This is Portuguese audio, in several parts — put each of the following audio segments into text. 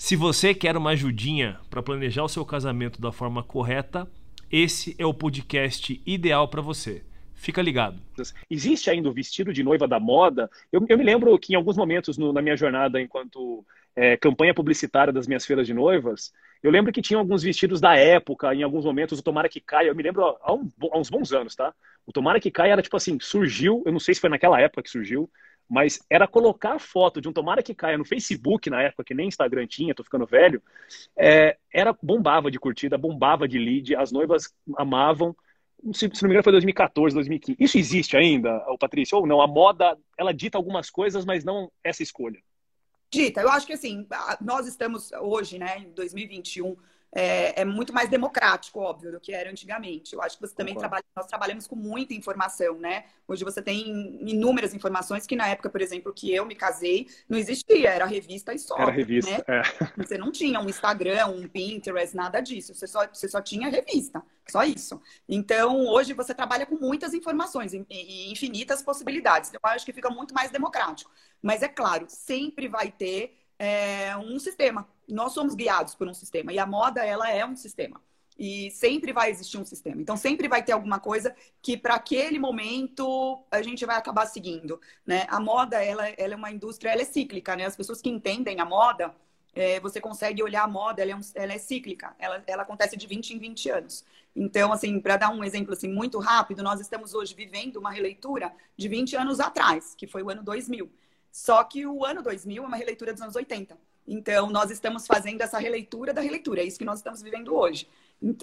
Se você quer uma ajudinha para planejar o seu casamento da forma correta, esse é o podcast ideal para você. Fica ligado. Existe ainda o vestido de noiva da moda. Eu, eu me lembro que em alguns momentos no, na minha jornada enquanto é, campanha publicitária das minhas feiras de noivas, eu lembro que tinha alguns vestidos da época, em alguns momentos, o Tomara que Caia, eu me lembro há, um, há uns bons anos, tá? O Tomara que Caia era tipo assim, surgiu, eu não sei se foi naquela época que surgiu, mas era colocar a foto de um tomara que caia no Facebook na época, que nem Instagram tinha, tô ficando velho, é, era bombava de curtida, bombava de lead, as noivas amavam. Se, se não me engano, foi 2014, 2015. Isso existe ainda, Patrícia? Ou não? A moda, ela dita algumas coisas, mas não essa escolha. Dita, eu acho que assim, nós estamos hoje, né, em 2021, é, é, muito mais democrático, óbvio, do que era antigamente. Eu acho que você também trabalha, nós trabalhamos com muita informação, né? Hoje você tem inúmeras informações que na época, por exemplo, que eu me casei, não existia, era revista e só. Era revista, né? é. Você não tinha um Instagram, um Pinterest, nada disso. Você só, você só tinha revista, só isso. Então, hoje você trabalha com muitas informações e infinitas possibilidades. Então, eu acho que fica muito mais democrático. Mas é claro, sempre vai ter é, um sistema nós somos guiados por um sistema e a moda ela é um sistema e sempre vai existir um sistema. Então sempre vai ter alguma coisa que para aquele momento a gente vai acabar seguindo, né? A moda ela, ela é uma indústria, ela é cíclica, né? As pessoas que entendem a moda, é, você consegue olhar a moda, ela é, um, ela é cíclica, ela, ela acontece de 20 em 20 anos. Então, assim, para dar um exemplo assim muito rápido, nós estamos hoje vivendo uma releitura de 20 anos atrás, que foi o ano 2000. Só que o ano 2000 é uma releitura dos anos 80. Então, nós estamos fazendo essa releitura da releitura, é isso que nós estamos vivendo hoje.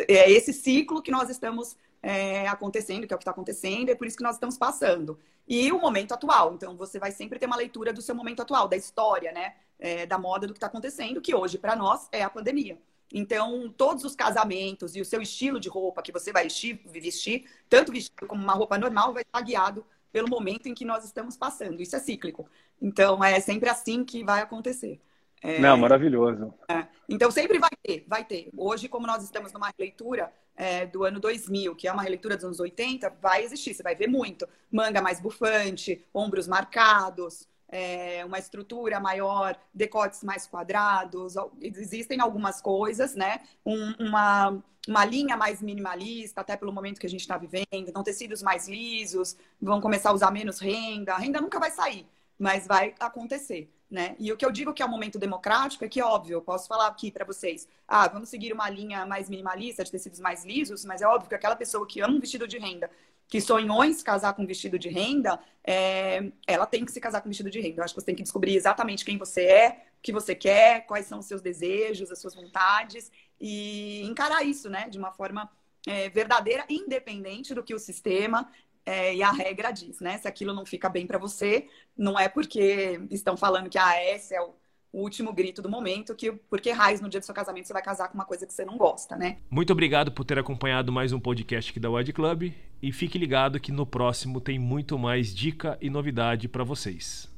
É esse ciclo que nós estamos é, acontecendo, que é o que está acontecendo, é por isso que nós estamos passando. E o momento atual, então você vai sempre ter uma leitura do seu momento atual, da história, né? É, da moda, do que está acontecendo, que hoje, para nós, é a pandemia. Então, todos os casamentos e o seu estilo de roupa que você vai vestir, vestir tanto vestido como uma roupa normal, vai estar guiado pelo momento em que nós estamos passando. Isso é cíclico. Então, é sempre assim que vai acontecer. É, Não, maravilhoso. É, então sempre vai ter, vai ter. Hoje, como nós estamos numa releitura é, do ano 2000, que é uma releitura dos anos 80, vai existir, você vai ver muito. Manga mais bufante, ombros marcados, é, uma estrutura maior, decotes mais quadrados. Existem algumas coisas, né? Um, uma, uma linha mais minimalista, até pelo momento que a gente está vivendo. Então, tecidos mais lisos, vão começar a usar menos renda. A renda nunca vai sair, mas vai acontecer. Né? E o que eu digo que é um momento democrático é que, óbvio, eu posso falar aqui para vocês, ah, vamos seguir uma linha mais minimalista, de tecidos mais lisos, mas é óbvio que aquela pessoa que ama um vestido de renda, que sonhou em se casar com um vestido de renda, é... ela tem que se casar com um vestido de renda. Eu acho que você tem que descobrir exatamente quem você é, o que você quer, quais são os seus desejos, as suas vontades, e encarar isso, né, de uma forma é, verdadeira, independente do que o sistema é, e a regra diz, né? Se aquilo não fica bem para você, não é porque estão falando que ah, esse é o, o último grito do momento, que porque raiz no dia do seu casamento você vai casar com uma coisa que você não gosta, né? Muito obrigado por ter acompanhado mais um podcast aqui da Wide Club e fique ligado que no próximo tem muito mais dica e novidade para vocês.